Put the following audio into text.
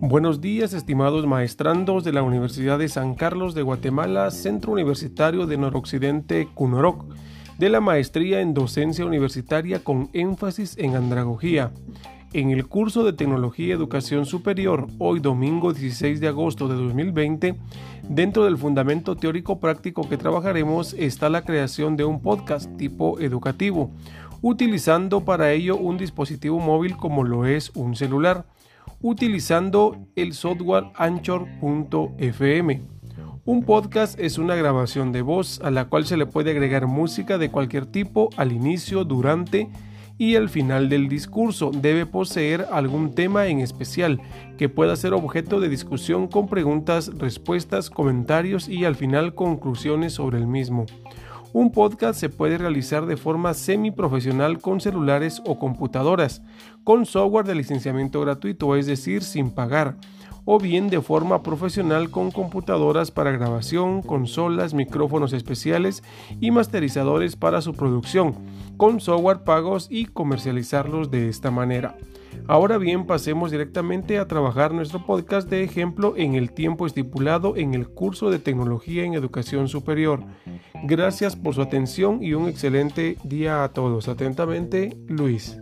Buenos días, estimados maestrandos de la Universidad de San Carlos de Guatemala, Centro Universitario de Noroccidente CUNOROC, de la Maestría en Docencia Universitaria con énfasis en Andragogía. En el curso de Tecnología y Educación Superior, hoy domingo 16 de agosto de 2020, dentro del fundamento teórico práctico que trabajaremos está la creación de un podcast tipo educativo, utilizando para ello un dispositivo móvil como lo es un celular utilizando el software Anchor.fm. Un podcast es una grabación de voz a la cual se le puede agregar música de cualquier tipo al inicio, durante y al final del discurso. Debe poseer algún tema en especial que pueda ser objeto de discusión con preguntas, respuestas, comentarios y al final conclusiones sobre el mismo. Un podcast se puede realizar de forma semiprofesional con celulares o computadoras, con software de licenciamiento gratuito, es decir, sin pagar, o bien de forma profesional con computadoras para grabación, consolas, micrófonos especiales y masterizadores para su producción, con software pagos y comercializarlos de esta manera. Ahora bien, pasemos directamente a trabajar nuestro podcast de ejemplo en el tiempo estipulado en el curso de Tecnología en Educación Superior. Gracias por su atención y un excelente día a todos. Atentamente, Luis.